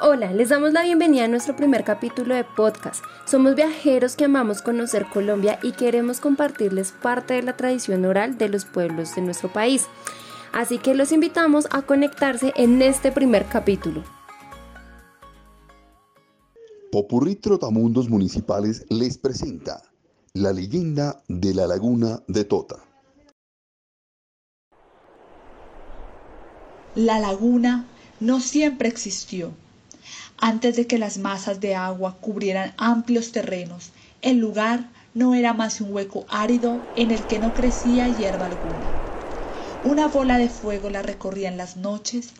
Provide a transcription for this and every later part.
Hola, les damos la bienvenida a nuestro primer capítulo de podcast. Somos viajeros que amamos conocer Colombia y queremos compartirles parte de la tradición oral de los pueblos de nuestro país. Así que los invitamos a conectarse en este primer capítulo. Popurrí Trotamundos Municipales les presenta la leyenda de la laguna de Tota. La laguna no siempre existió. Antes de que las masas de agua cubrieran amplios terrenos, el lugar no era más un hueco árido en el que no crecía hierba alguna. Una bola de fuego la recorría en las noches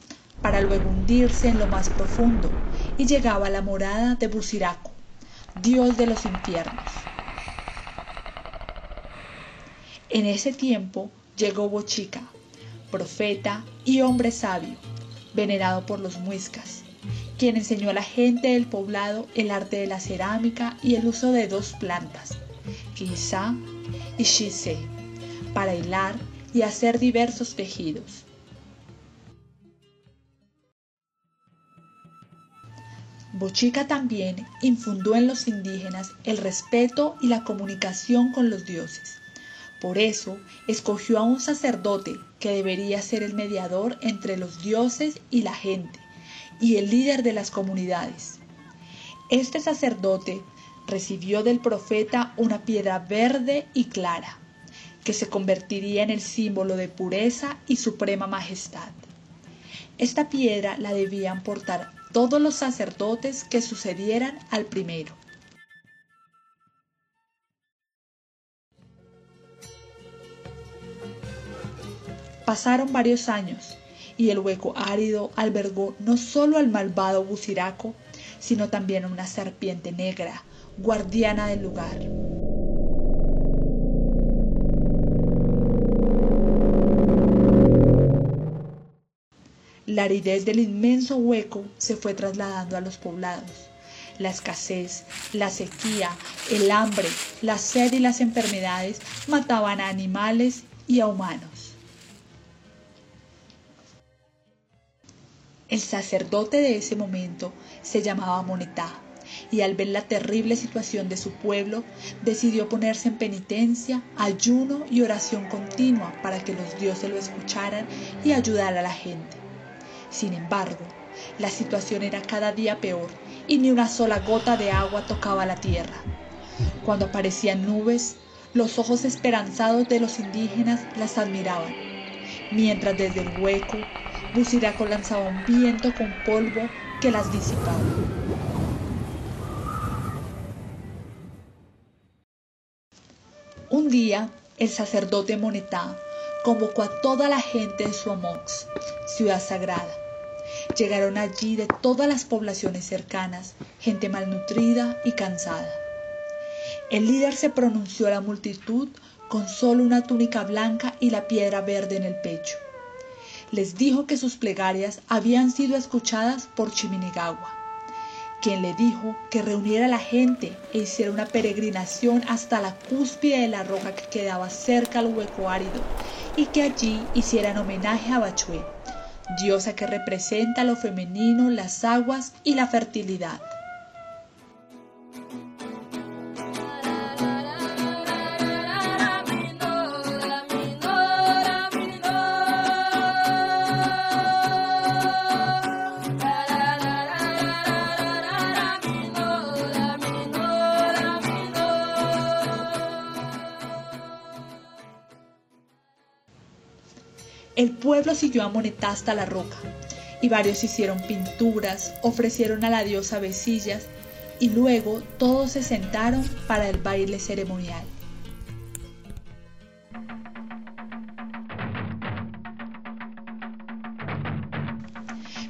para luego hundirse en lo más profundo y llegaba a la morada de Busiraco, dios de los infiernos. En ese tiempo llegó Bochica, profeta y hombre sabio, venerado por los muiscas, quien enseñó a la gente del poblado el arte de la cerámica y el uso de dos plantas, quizá y shise, para hilar y hacer diversos tejidos. Bochica también infundó en los indígenas el respeto y la comunicación con los dioses. Por eso escogió a un sacerdote que debería ser el mediador entre los dioses y la gente, y el líder de las comunidades. Este sacerdote recibió del profeta una piedra verde y clara, que se convertiría en el símbolo de pureza y suprema majestad. Esta piedra la debían portar todos los sacerdotes que sucedieran al primero. Pasaron varios años y el hueco árido albergó no solo al malvado Buciraco, sino también a una serpiente negra, guardiana del lugar. La aridez del inmenso hueco se fue trasladando a los poblados. La escasez, la sequía, el hambre, la sed y las enfermedades mataban a animales y a humanos. El sacerdote de ese momento se llamaba Monetá y al ver la terrible situación de su pueblo decidió ponerse en penitencia, ayuno y oración continua para que los dioses lo escucharan y ayudara a la gente. Sin embargo, la situación era cada día peor y ni una sola gota de agua tocaba la tierra. Cuando aparecían nubes, los ojos esperanzados de los indígenas las admiraban, mientras desde el hueco Buciraco lanzaba un viento con polvo que las disipaba. Un día, el sacerdote Monetá convocó a toda la gente de Suomox, ciudad sagrada. Llegaron allí de todas las poblaciones cercanas, gente malnutrida y cansada. El líder se pronunció a la multitud con solo una túnica blanca y la piedra verde en el pecho les dijo que sus plegarias habían sido escuchadas por Chiminigagua, quien le dijo que reuniera a la gente e hiciera una peregrinación hasta la cúspide de la roca que quedaba cerca al hueco árido y que allí hicieran homenaje a Bachué, diosa que representa lo femenino, las aguas y la fertilidad. El pueblo siguió a Monetá hasta la roca, y varios hicieron pinturas, ofrecieron a la diosa besillas, y luego todos se sentaron para el baile ceremonial.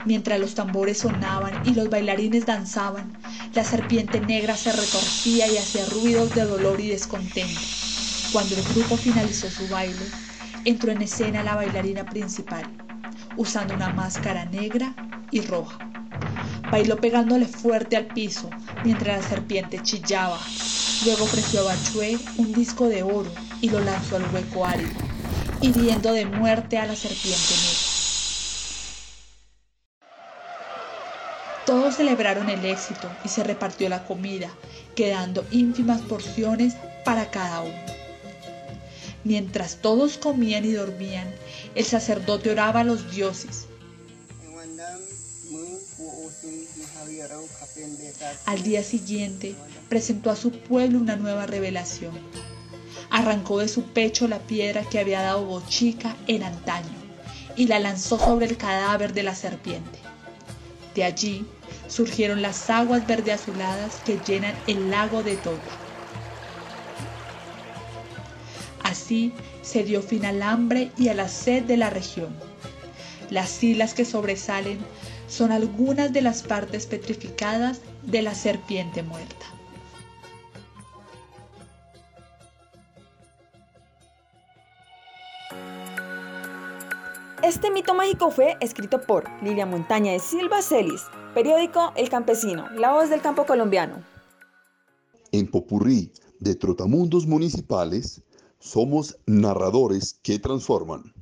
Mientras los tambores sonaban y los bailarines danzaban, la serpiente negra se retorcía y hacía ruidos de dolor y descontento. Cuando el grupo finalizó su baile, entró en escena la bailarina principal, usando una máscara negra y roja. Bailó pegándole fuerte al piso mientras la serpiente chillaba. Luego ofreció a Bachué un disco de oro y lo lanzó al hueco árido, hiriendo de muerte a la serpiente negra. Todos celebraron el éxito y se repartió la comida, quedando ínfimas porciones para cada uno. Mientras todos comían y dormían, el sacerdote oraba a los dioses. Al día siguiente, presentó a su pueblo una nueva revelación. Arrancó de su pecho la piedra que había dado Bochica en antaño y la lanzó sobre el cadáver de la serpiente. De allí surgieron las aguas verde azuladas que llenan el lago de Tota. Así se dio fin al hambre y a la sed de la región. Las islas que sobresalen son algunas de las partes petrificadas de la serpiente muerta. Este mito mágico fue escrito por Lilia Montaña de Silva Celis, periódico El Campesino, la voz del campo colombiano. En Popurrí de Trotamundos Municipales somos narradores que transforman.